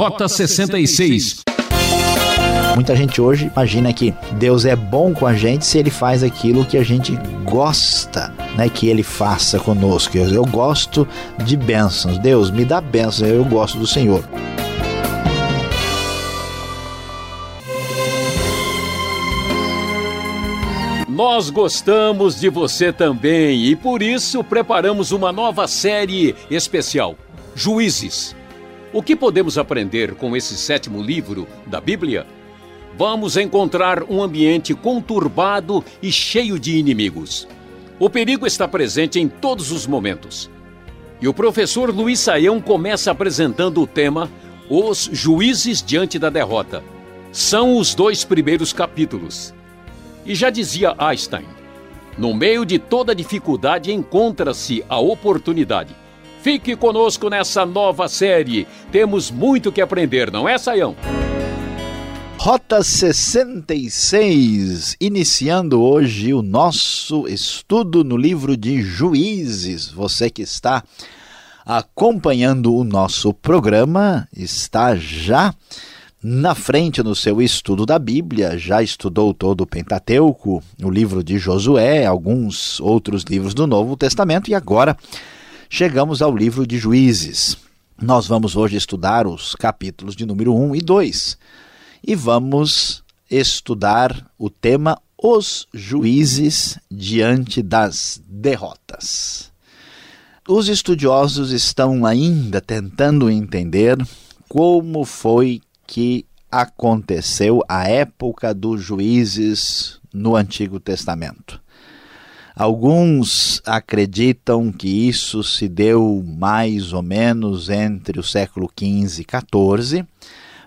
Rota 66. Muita gente hoje imagina que Deus é bom com a gente se ele faz aquilo que a gente gosta, né, que ele faça conosco. Eu, eu gosto de bênçãos. Deus me dá bênçãos, eu gosto do Senhor. Nós gostamos de você também e por isso preparamos uma nova série especial: Juízes. O que podemos aprender com esse sétimo livro da Bíblia? Vamos encontrar um ambiente conturbado e cheio de inimigos. O perigo está presente em todos os momentos. E o professor Luiz Saião começa apresentando o tema Os Juízes Diante da Derrota. São os dois primeiros capítulos. E já dizia Einstein: no meio de toda dificuldade encontra-se a oportunidade. Fique conosco nessa nova série. Temos muito que aprender, não é, Saião? Rota 66, iniciando hoje o nosso estudo no livro de Juízes. Você que está acompanhando o nosso programa está já na frente no seu estudo da Bíblia, já estudou todo o Pentateuco, o livro de Josué, alguns outros livros do Novo Testamento e agora chegamos ao livro de Juízes. Nós vamos hoje estudar os capítulos de número 1 e 2 e vamos estudar o tema Os Juízes diante das derrotas. Os estudiosos estão ainda tentando entender como foi que aconteceu a época dos juízes no Antigo Testamento. Alguns acreditam que isso se deu mais ou menos entre o século XV e XIV,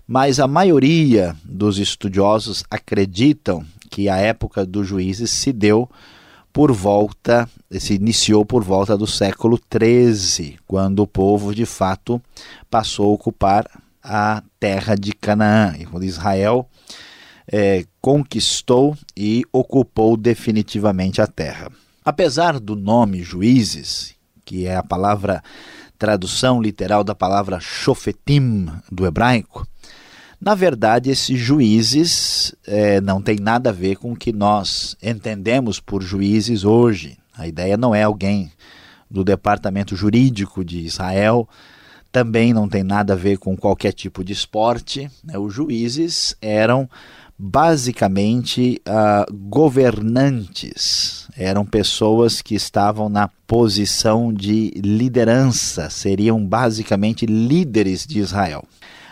mas a maioria dos estudiosos acreditam que a época dos juízes se deu por volta, se iniciou por volta do século XIII, quando o povo de fato passou a ocupar a terra de Canaã, e quando Israel é, conquistou e ocupou definitivamente a terra. Apesar do nome juízes, que é a palavra tradução literal da palavra shofetim do hebraico, na verdade, esses juízes é, não tem nada a ver com o que nós entendemos por juízes hoje. A ideia não é alguém do departamento jurídico de Israel, também não tem nada a ver com qualquer tipo de esporte. Né? Os juízes eram basicamente uh, governantes, eram pessoas que estavam na posição de liderança, seriam basicamente líderes de Israel.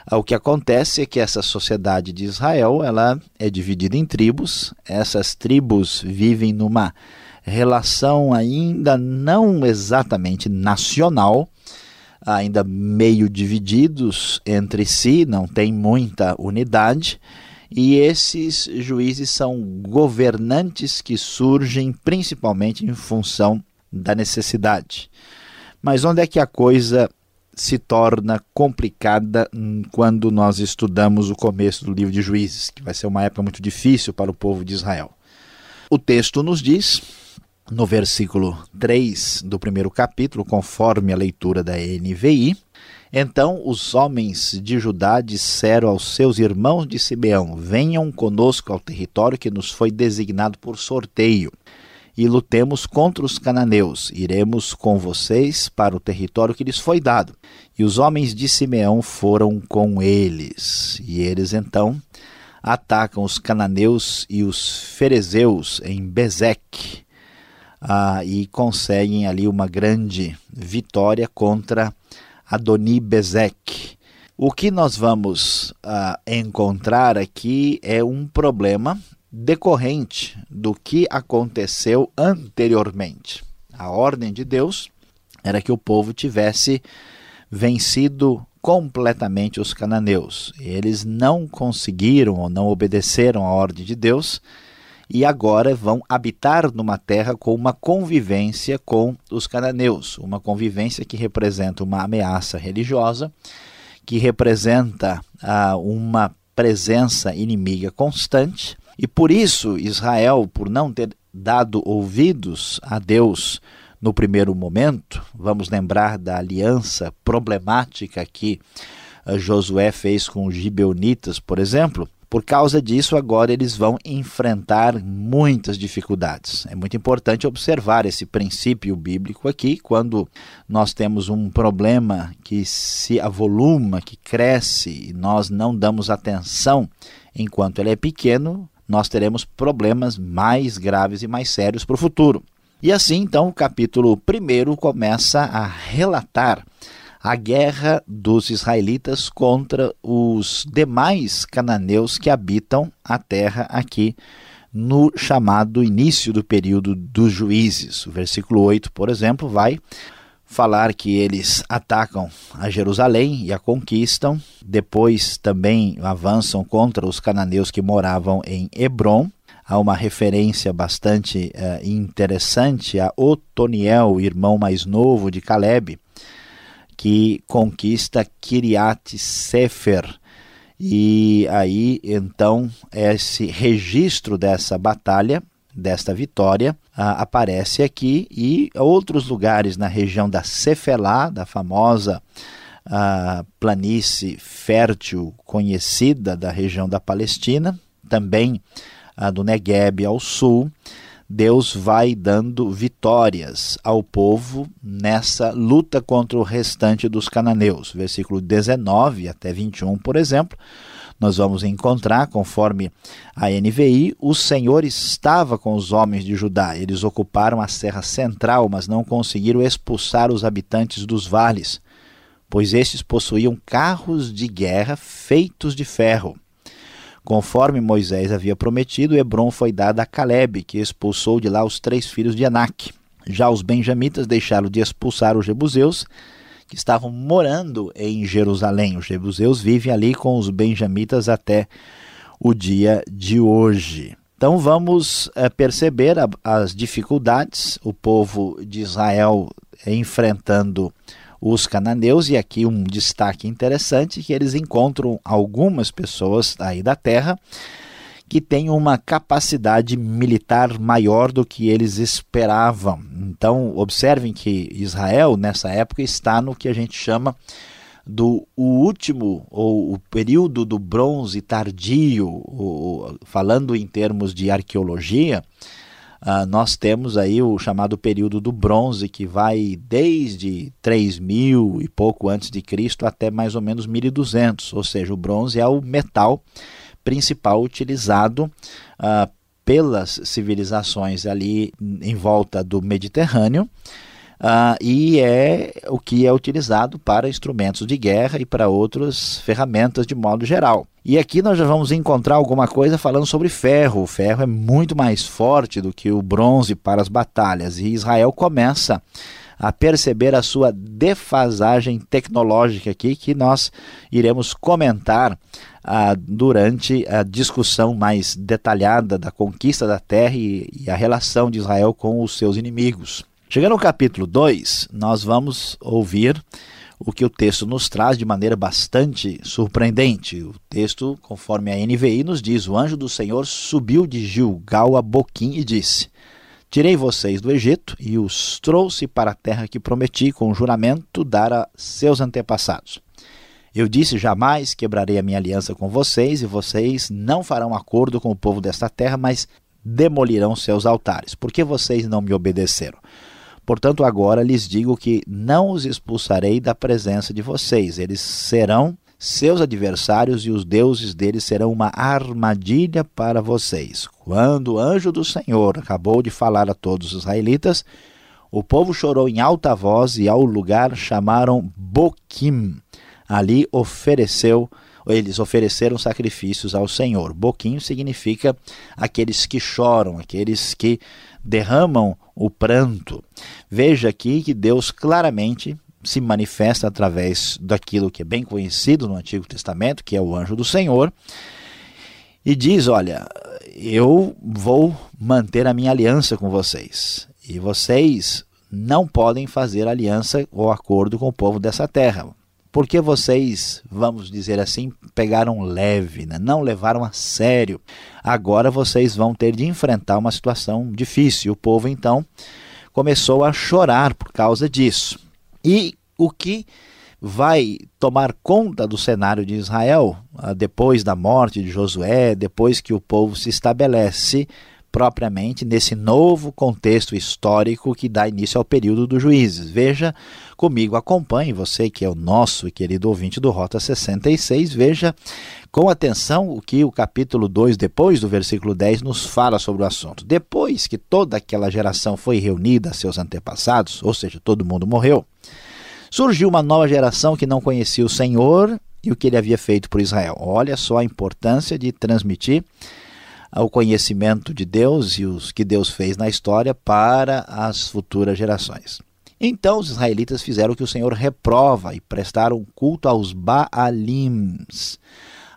Uh, o que acontece é que essa sociedade de Israel ela é dividida em tribos, essas tribos vivem numa relação ainda não exatamente nacional, ainda meio divididos entre si, não tem muita unidade e esses juízes são governantes que surgem principalmente em função da necessidade. Mas onde é que a coisa se torna complicada quando nós estudamos o começo do livro de Juízes, que vai ser uma época muito difícil para o povo de Israel? O texto nos diz, no versículo 3 do primeiro capítulo, conforme a leitura da NVI, então os homens de Judá disseram aos seus irmãos de Simeão: Venham conosco ao território que nos foi designado por sorteio, e lutemos contra os cananeus. Iremos com vocês para o território que lhes foi dado. E os homens de Simeão foram com eles. E eles então atacam os cananeus e os ferezeus em Bezeque. Ah, e conseguem ali uma grande vitória contra Adoni Bezek. O que nós vamos uh, encontrar aqui é um problema decorrente do que aconteceu anteriormente. A ordem de Deus era que o povo tivesse vencido completamente os cananeus. Eles não conseguiram ou não obedeceram à ordem de Deus e agora vão habitar numa terra com uma convivência com os cananeus, uma convivência que representa uma ameaça religiosa, que representa ah, uma presença inimiga constante, e por isso Israel, por não ter dado ouvidos a Deus no primeiro momento, vamos lembrar da aliança problemática que uh, Josué fez com os gibeonitas, por exemplo, por causa disso, agora eles vão enfrentar muitas dificuldades. É muito importante observar esse princípio bíblico aqui, quando nós temos um problema que se avoluma, que cresce, e nós não damos atenção enquanto ele é pequeno, nós teremos problemas mais graves e mais sérios para o futuro. E assim, então, o capítulo 1 começa a relatar a guerra dos israelitas contra os demais cananeus que habitam a terra aqui no chamado início do período dos juízes. O versículo 8, por exemplo, vai falar que eles atacam a Jerusalém e a conquistam, depois também avançam contra os cananeus que moravam em Hebron. Há uma referência bastante uh, interessante a Otoniel, irmão mais novo de Caleb, que conquista Kiriat Sefer. E aí, então, esse registro dessa batalha, desta vitória, aparece aqui e outros lugares na região da Cefelá, da famosa planície fértil conhecida da região da Palestina, também ah, do Negueb ao sul, Deus vai dando vitórias ao povo nessa luta contra o restante dos cananeus. Versículo 19 até 21, por exemplo, nós vamos encontrar, conforme a NVI, o Senhor estava com os homens de Judá. Eles ocuparam a serra central, mas não conseguiram expulsar os habitantes dos vales, pois estes possuíam carros de guerra feitos de ferro Conforme Moisés havia prometido, Hebron foi dada a Caleb, que expulsou de lá os três filhos de Anak. Já os benjamitas deixaram de expulsar os jebuseus, que estavam morando em Jerusalém. Os jebuseus vivem ali com os benjamitas até o dia de hoje. Então vamos é, perceber as dificuldades, o povo de Israel enfrentando os cananeus, e aqui um destaque interessante que eles encontram algumas pessoas aí da terra que têm uma capacidade militar maior do que eles esperavam. Então, observem que Israel, nessa época, está no que a gente chama do o último ou o período do bronze tardio, ou, falando em termos de arqueologia, Uh, nós temos aí o chamado período do bronze, que vai desde 3000 e pouco antes de Cristo até mais ou menos 1200, ou seja, o bronze é o metal principal utilizado uh, pelas civilizações ali em volta do Mediterrâneo. Uh, e é o que é utilizado para instrumentos de guerra e para outras ferramentas de modo geral. E aqui nós já vamos encontrar alguma coisa falando sobre ferro. O ferro é muito mais forte do que o bronze para as batalhas, e Israel começa a perceber a sua defasagem tecnológica aqui, que nós iremos comentar ah, durante a discussão mais detalhada da conquista da terra e, e a relação de Israel com os seus inimigos. Chegando ao capítulo 2, nós vamos ouvir o que o texto nos traz de maneira bastante surpreendente. O texto, conforme a NVI, nos diz: O anjo do Senhor subiu de Gilgal a Boquim e disse: Tirei vocês do Egito e os trouxe para a terra que prometi com juramento dar a seus antepassados. Eu disse: Jamais quebrarei a minha aliança com vocês, e vocês não farão acordo com o povo desta terra, mas demolirão seus altares, porque vocês não me obedeceram. Portanto, agora lhes digo que não os expulsarei da presença de vocês. Eles serão seus adversários e os deuses deles serão uma armadilha para vocês. Quando o anjo do Senhor acabou de falar a todos os israelitas, o povo chorou em alta voz e ao lugar chamaram Boquim. Ali ofereceu eles ofereceram sacrifícios ao Senhor. Boquim significa aqueles que choram, aqueles que derramam o pranto. Veja aqui que Deus claramente se manifesta através daquilo que é bem conhecido no Antigo Testamento, que é o anjo do Senhor, e diz: Olha, eu vou manter a minha aliança com vocês, e vocês não podem fazer aliança ou acordo com o povo dessa terra porque vocês, vamos dizer assim, pegaram leve, né? não levaram a sério. Agora vocês vão ter de enfrentar uma situação difícil. O povo então começou a chorar por causa disso. E o que vai tomar conta do cenário de Israel ah, depois da morte de Josué, depois que o povo se estabelece propriamente nesse novo contexto histórico que dá início ao período dos juízes. Veja comigo, acompanhe você que é o nosso querido ouvinte do Rota 66, veja com atenção o que o capítulo 2, depois do versículo 10, nos fala sobre o assunto. Depois que toda aquela geração foi reunida seus antepassados, ou seja, todo mundo morreu, surgiu uma nova geração que não conhecia o Senhor e o que ele havia feito por Israel. Olha só a importância de transmitir o conhecimento de Deus e os que Deus fez na história para as futuras gerações. Então os israelitas fizeram o que o Senhor reprova e prestaram culto aos Baalims.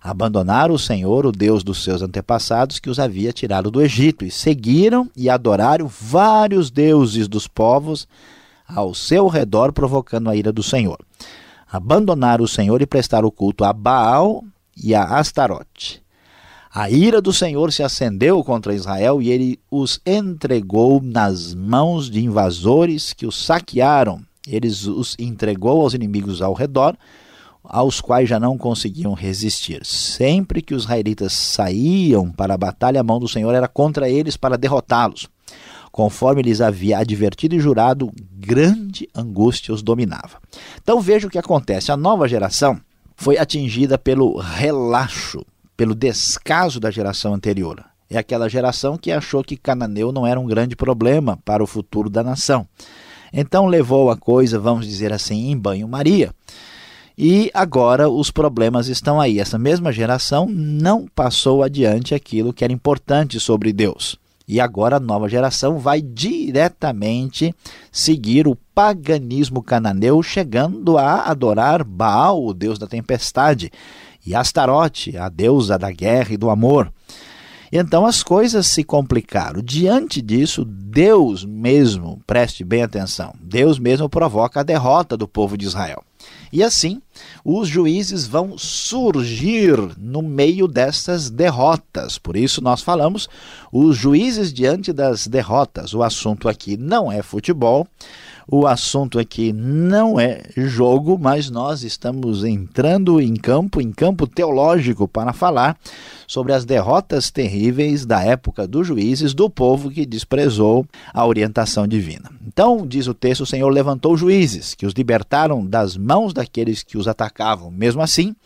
Abandonaram o Senhor, o Deus dos seus antepassados, que os havia tirado do Egito, e seguiram e adoraram vários deuses dos povos ao seu redor, provocando a ira do Senhor. Abandonaram o Senhor e prestaram culto a Baal e a Astarote. A ira do Senhor se acendeu contra Israel e ele os entregou nas mãos de invasores que os saquearam. Eles os entregou aos inimigos ao redor, aos quais já não conseguiam resistir. Sempre que os israelitas saíam para a batalha, a mão do Senhor era contra eles para derrotá-los. Conforme lhes havia advertido e jurado, grande angústia os dominava. Então veja o que acontece. A nova geração foi atingida pelo relaxo pelo descaso da geração anterior. É aquela geração que achou que cananeu não era um grande problema para o futuro da nação. Então levou a coisa, vamos dizer assim, em banho-maria. E agora os problemas estão aí. Essa mesma geração não passou adiante aquilo que era importante sobre Deus. E agora a nova geração vai diretamente seguir o paganismo cananeu, chegando a adorar Baal, o deus da tempestade, e Astarote, a deusa da guerra e do amor. Então as coisas se complicaram. Diante disso, Deus mesmo, preste bem atenção, Deus mesmo provoca a derrota do povo de Israel. E assim, os juízes vão surgir no meio dessas derrotas. Por isso nós falamos os juízes diante das derrotas. O assunto aqui não é futebol, o assunto aqui não é jogo, mas nós estamos entrando em campo, em campo teológico, para falar sobre as derrotas terríveis da época dos juízes do povo que desprezou a orientação divina. Então, diz o texto: o Senhor levantou juízes que os libertaram das mãos daqueles que os atacavam. Mesmo assim,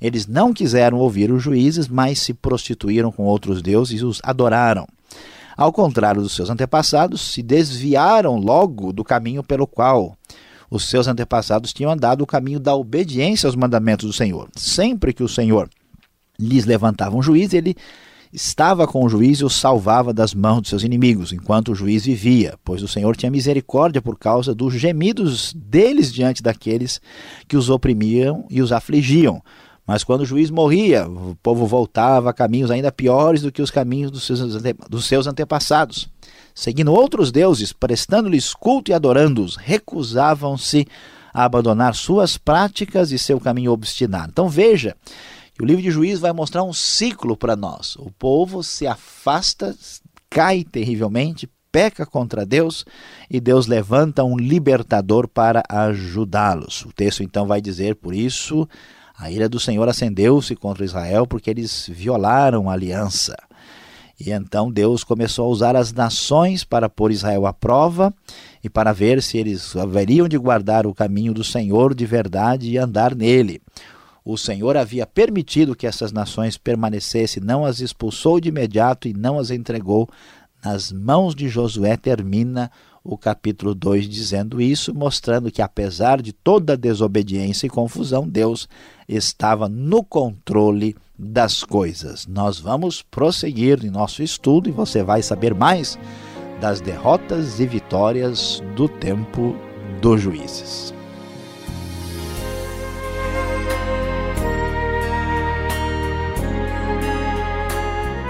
eles não quiseram ouvir os juízes, mas se prostituíram com outros deuses e os adoraram ao contrário dos seus antepassados, se desviaram logo do caminho pelo qual os seus antepassados tinham andado o caminho da obediência aos mandamentos do Senhor. Sempre que o Senhor lhes levantava um juiz, ele estava com o juiz e o salvava das mãos de seus inimigos, enquanto o juiz vivia, pois o Senhor tinha misericórdia por causa dos gemidos deles diante daqueles que os oprimiam e os afligiam mas quando o juiz morria, o povo voltava a caminhos ainda piores do que os caminhos dos seus, dos seus antepassados. Seguindo outros deuses, prestando-lhes culto e adorando-os, recusavam-se a abandonar suas práticas e seu caminho obstinado. Então veja que o livro de Juízes vai mostrar um ciclo para nós. O povo se afasta, cai terrivelmente, peca contra Deus e Deus levanta um libertador para ajudá-los. O texto então vai dizer, por isso a ira do Senhor acendeu-se contra Israel porque eles violaram a aliança. E então Deus começou a usar as nações para pôr Israel à prova e para ver se eles haveriam de guardar o caminho do Senhor de verdade e andar nele. O Senhor havia permitido que essas nações permanecessem, não as expulsou de imediato e não as entregou nas mãos de Josué. Termina o capítulo 2 dizendo isso, mostrando que apesar de toda desobediência e confusão, Deus estava no controle das coisas. Nós vamos prosseguir em nosso estudo e você vai saber mais das derrotas e vitórias do tempo dos juízes.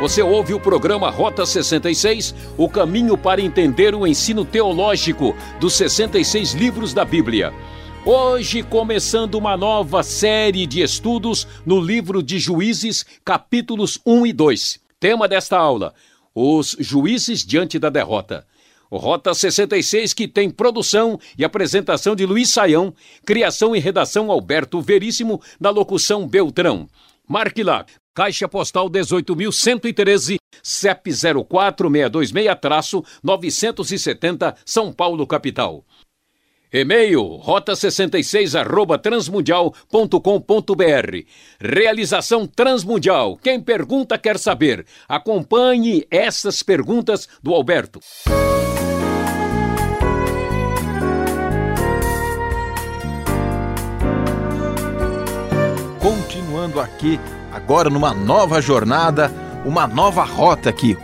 Você ouve o programa Rota 66, o caminho para entender o ensino teológico dos 66 livros da Bíblia. Hoje, começando uma nova série de estudos no livro de Juízes, capítulos 1 e 2. Tema desta aula: Os juízes diante da derrota. Rota 66, que tem produção e apresentação de Luiz Saião, criação e redação Alberto Veríssimo, na locução Beltrão. Marque lá, Caixa Postal 18.113, CEP 04626-970, São Paulo, capital. E-mail rota66 arroba transmundial.com.br. Realização Transmundial. Quem pergunta quer saber. Acompanhe essas perguntas do Alberto. Continuando aqui, agora numa nova jornada, uma nova rota aqui.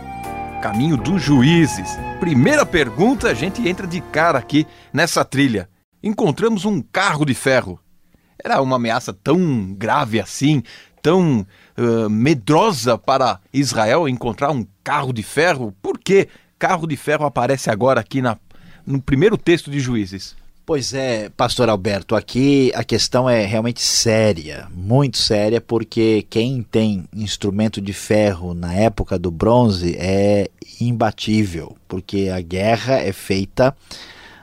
Caminho dos juízes. Primeira pergunta, a gente entra de cara aqui nessa trilha. Encontramos um carro de ferro. Era uma ameaça tão grave assim, tão uh, medrosa para Israel encontrar um carro de ferro? Por que carro de ferro aparece agora aqui na, no primeiro texto de Juízes? Pois é, pastor Alberto, aqui a questão é realmente séria, muito séria, porque quem tem instrumento de ferro na época do bronze é imbatível, porque a guerra é feita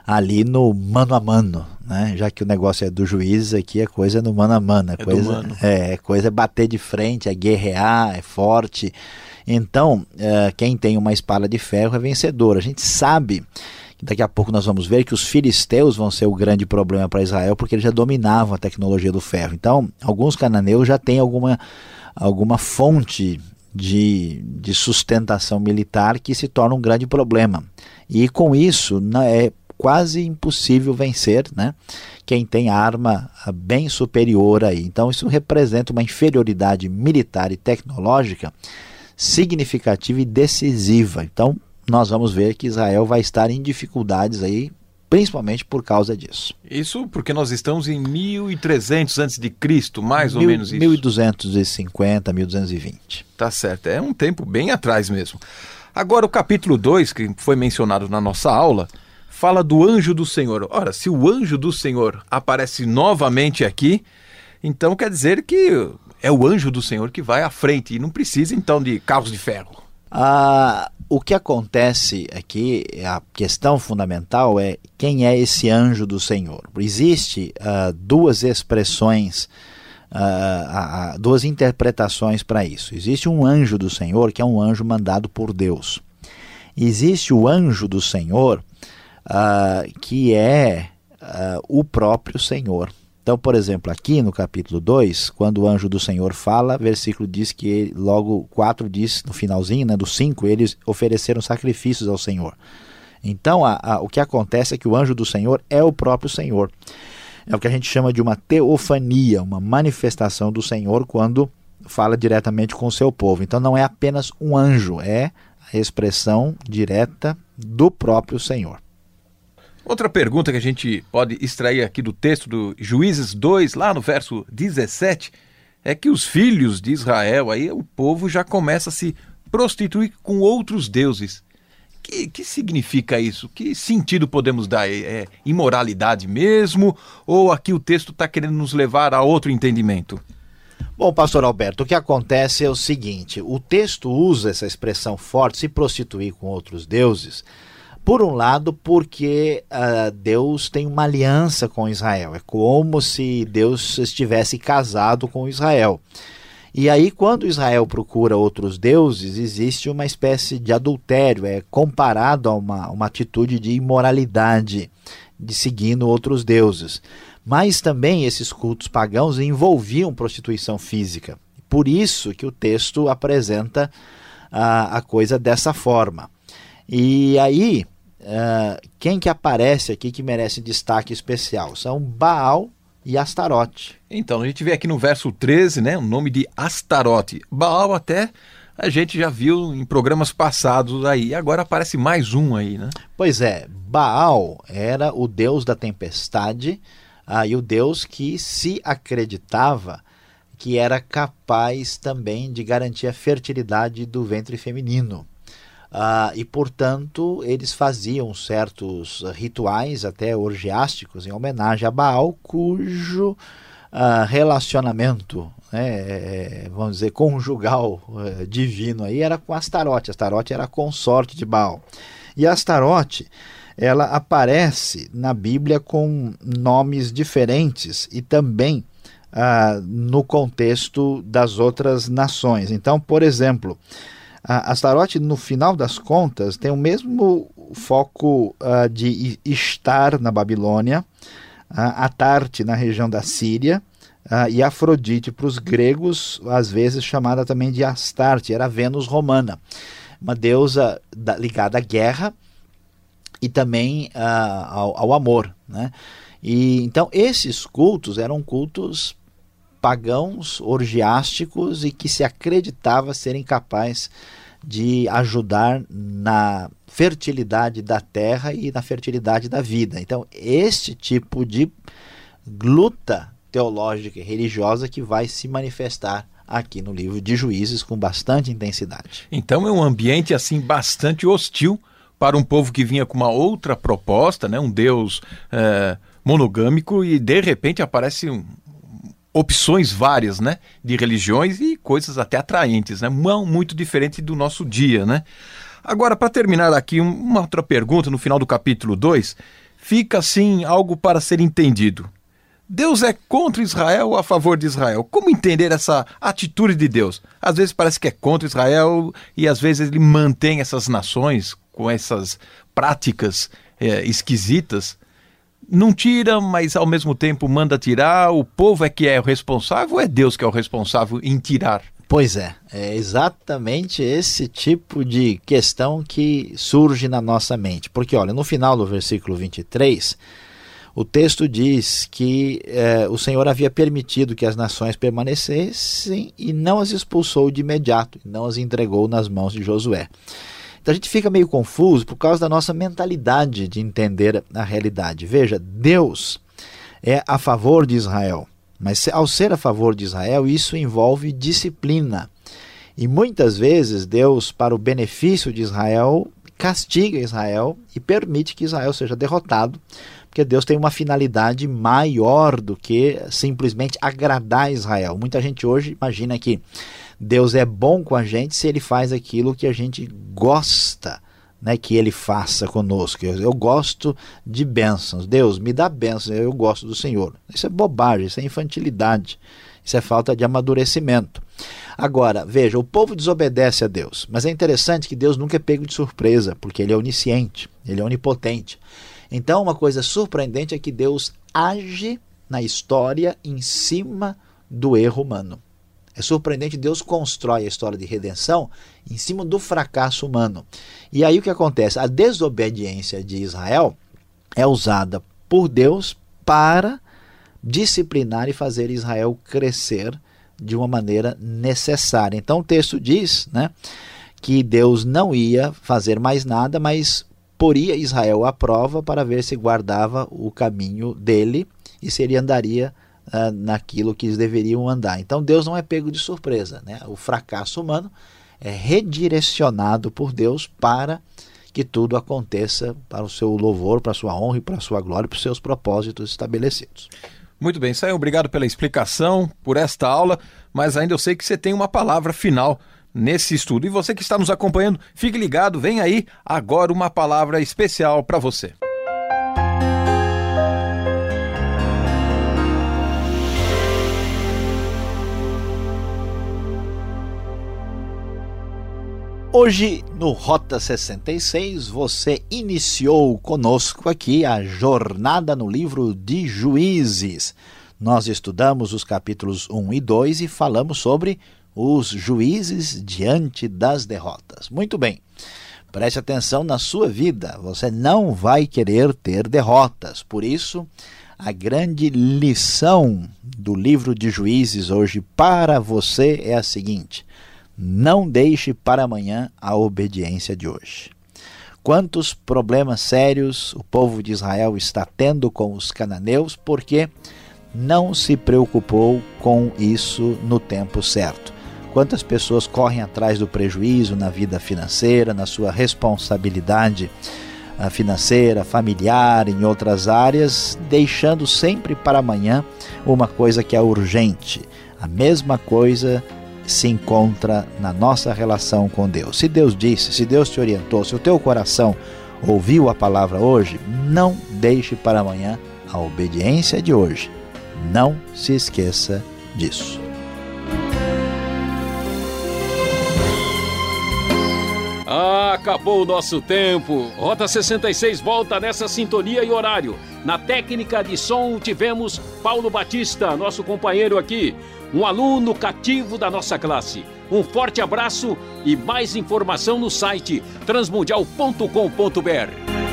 ali no mano a mano, né? Já que o negócio é do juiz, aqui é coisa no mano a mano, é, é coisa, mano. É, é coisa é bater de frente, é guerrear, é forte. Então, é, quem tem uma espada de ferro é vencedor. A gente sabe daqui a pouco nós vamos ver que os filisteus vão ser o grande problema para Israel, porque eles já dominavam a tecnologia do ferro. Então, alguns cananeus já têm alguma, alguma fonte de, de sustentação militar que se torna um grande problema. E com isso é quase impossível vencer, né? Quem tem arma bem superior aí. Então isso representa uma inferioridade militar e tecnológica significativa e decisiva. Então nós vamos ver que Israel vai estar em dificuldades aí principalmente por causa disso. Isso porque nós estamos em 1300 antes de Cristo, mais Mil, ou menos isso. 1250, 1220. Tá certo, é um tempo bem atrás mesmo. Agora o capítulo 2, que foi mencionado na nossa aula, fala do anjo do Senhor. Ora, se o anjo do Senhor aparece novamente aqui, então quer dizer que é o anjo do Senhor que vai à frente e não precisa então de carros de ferro. Ah, o que acontece aqui, a questão fundamental é quem é esse anjo do Senhor. Existe uh, duas expressões, uh, uh, duas interpretações para isso. Existe um anjo do Senhor que é um anjo mandado por Deus. Existe o anjo do Senhor que é o próprio Senhor. Então, por exemplo, aqui no capítulo 2, quando o anjo do Senhor fala, versículo diz que ele, logo 4 diz, no finalzinho, né, do 5, eles ofereceram sacrifícios ao Senhor. Então, a, a, o que acontece é que o anjo do Senhor é o próprio Senhor. É o que a gente chama de uma teofania, uma manifestação do Senhor quando fala diretamente com o seu povo. Então, não é apenas um anjo, é a expressão direta do próprio Senhor. Outra pergunta que a gente pode extrair aqui do texto do Juízes 2, lá no verso 17, é que os filhos de Israel, aí o povo já começa a se prostituir com outros deuses. Que, que significa isso? Que sentido podemos dar? É, é imoralidade mesmo? Ou aqui o texto está querendo nos levar a outro entendimento? Bom, pastor Alberto, o que acontece é o seguinte: o texto usa essa expressão forte, se prostituir com outros deuses, por um lado, porque uh, Deus tem uma aliança com Israel. É como se Deus estivesse casado com Israel. E aí, quando Israel procura outros deuses, existe uma espécie de adultério, é comparado a uma, uma atitude de imoralidade, de seguindo outros deuses. Mas também esses cultos pagãos envolviam prostituição física. Por isso que o texto apresenta uh, a coisa dessa forma. E aí, Uh, quem que aparece aqui que merece destaque especial? São Baal e Astarote. Então, a gente vê aqui no verso 13, né, o nome de Astarote. Baal até a gente já viu em programas passados aí, agora aparece mais um aí, né? Pois é, Baal era o deus da tempestade ah, e o deus que se acreditava que era capaz também de garantir a fertilidade do ventre feminino. Uh, e, portanto, eles faziam certos rituais, até orgiásticos, em homenagem a Baal, cujo uh, relacionamento, né, é, vamos dizer, conjugal uh, divino aí era com Astarote. Astarote era consorte de Baal. E Astarote, ela aparece na Bíblia com nomes diferentes e também ah, no contexto das outras nações. Então, por exemplo, Astarote, no final das contas, tem o mesmo foco uh, de estar na Babilônia, uh, Atarte na região da Síria, uh, e Afrodite para os gregos, às vezes chamada também de Astarte, era a Vênus romana, uma deusa da, ligada à guerra e também ao, ao, amor. Né? E, então, esses cultos eram cultos pagãos, orgiásticos e que se acreditava serem capazes de ajudar na fertilidade da terra e na fertilidade da vida. Então, este tipo de luta teológica e religiosa que vai se manifestar aqui no livro de Juízes com bastante intensidade. Então é um ambiente assim bastante hostil para um povo que vinha com uma outra proposta, né? um Deus é, monogâmico e de repente aparece um, opções várias, né, de religiões e coisas até atraentes, né, muito diferente do nosso dia, né. Agora, para terminar aqui, uma outra pergunta no final do capítulo 2, fica assim algo para ser entendido. Deus é contra Israel ou a favor de Israel? Como entender essa atitude de Deus? Às vezes parece que é contra Israel e às vezes ele mantém essas nações com essas práticas é, esquisitas não tira, mas ao mesmo tempo manda tirar? O povo é que é o responsável ou é Deus que é o responsável em tirar? Pois é, é exatamente esse tipo de questão que surge na nossa mente. Porque, olha, no final do versículo 23, o texto diz que é, o Senhor havia permitido que as nações permanecessem e não as expulsou de imediato, não as entregou nas mãos de Josué. Então a gente fica meio confuso por causa da nossa mentalidade de entender a realidade. Veja, Deus é a favor de Israel, mas ao ser a favor de Israel, isso envolve disciplina. E muitas vezes Deus, para o benefício de Israel, castiga Israel e permite que Israel seja derrotado, porque Deus tem uma finalidade maior do que simplesmente agradar Israel. Muita gente hoje imagina que Deus é bom com a gente se ele faz aquilo que a gente gosta né, que ele faça conosco. Eu, eu, gosto de bênçãos. Deus, me dá bênçãos, eu gosto do Senhor. Isso é bobagem, isso é infantilidade, isso é falta de amadurecimento. Agora, veja, o povo desobedece a Deus, mas é interessante que Deus nunca é pego de surpresa, porque ele é onisciente, ele é onipotente. Então, uma coisa surpreendente é que Deus age na história em cima do erro humano. É surpreendente, Deus constrói a história de redenção em cima do fracasso humano. E aí o que acontece? A desobediência de Israel é usada por Deus para disciplinar e fazer Israel crescer de uma maneira necessária. Então o texto diz né, que Deus não ia fazer mais nada, mas poria Israel à prova para ver se guardava o caminho dele e se ele andaria uh, naquilo que eles deveriam andar. Então Deus não é pego de surpresa. Né? O fracasso humano é redirecionado por Deus para que tudo aconteça para o seu louvor, para a sua honra e para a sua glória, para os seus propósitos estabelecidos. Muito bem, Saio, obrigado pela explicação, por esta aula, mas ainda eu sei que você tem uma palavra final nesse estudo. E você que está nos acompanhando, fique ligado, vem aí agora uma palavra especial para você. Hoje, no Rota 66, você iniciou conosco aqui a jornada no livro de Juízes. Nós estudamos os capítulos 1 e 2 e falamos sobre os juízes diante das derrotas. Muito bem, preste atenção na sua vida, você não vai querer ter derrotas. Por isso, a grande lição do livro de Juízes hoje para você é a seguinte não deixe para amanhã a obediência de hoje. Quantos problemas sérios o povo de Israel está tendo com os cananeus porque não se preocupou com isso no tempo certo. Quantas pessoas correm atrás do prejuízo na vida financeira, na sua responsabilidade ah, financeira, familiar, em outras áreas, deixando sempre para amanhã uma coisa que é urgente. A mesma coisa se encontra na nossa relação com Deus. Se Deus disse, se Deus te orientou, se o teu coração Ouviu a palavra hoje? Não deixe para amanhã a obediência de hoje. Não se esqueça disso. Acabou o nosso tempo. Rota 66 volta nessa sintonia e horário. Na técnica de som tivemos Paulo Batista, nosso companheiro aqui, um aluno cativo da nossa classe. Um forte abraço e mais informação no site transmundial.com.br.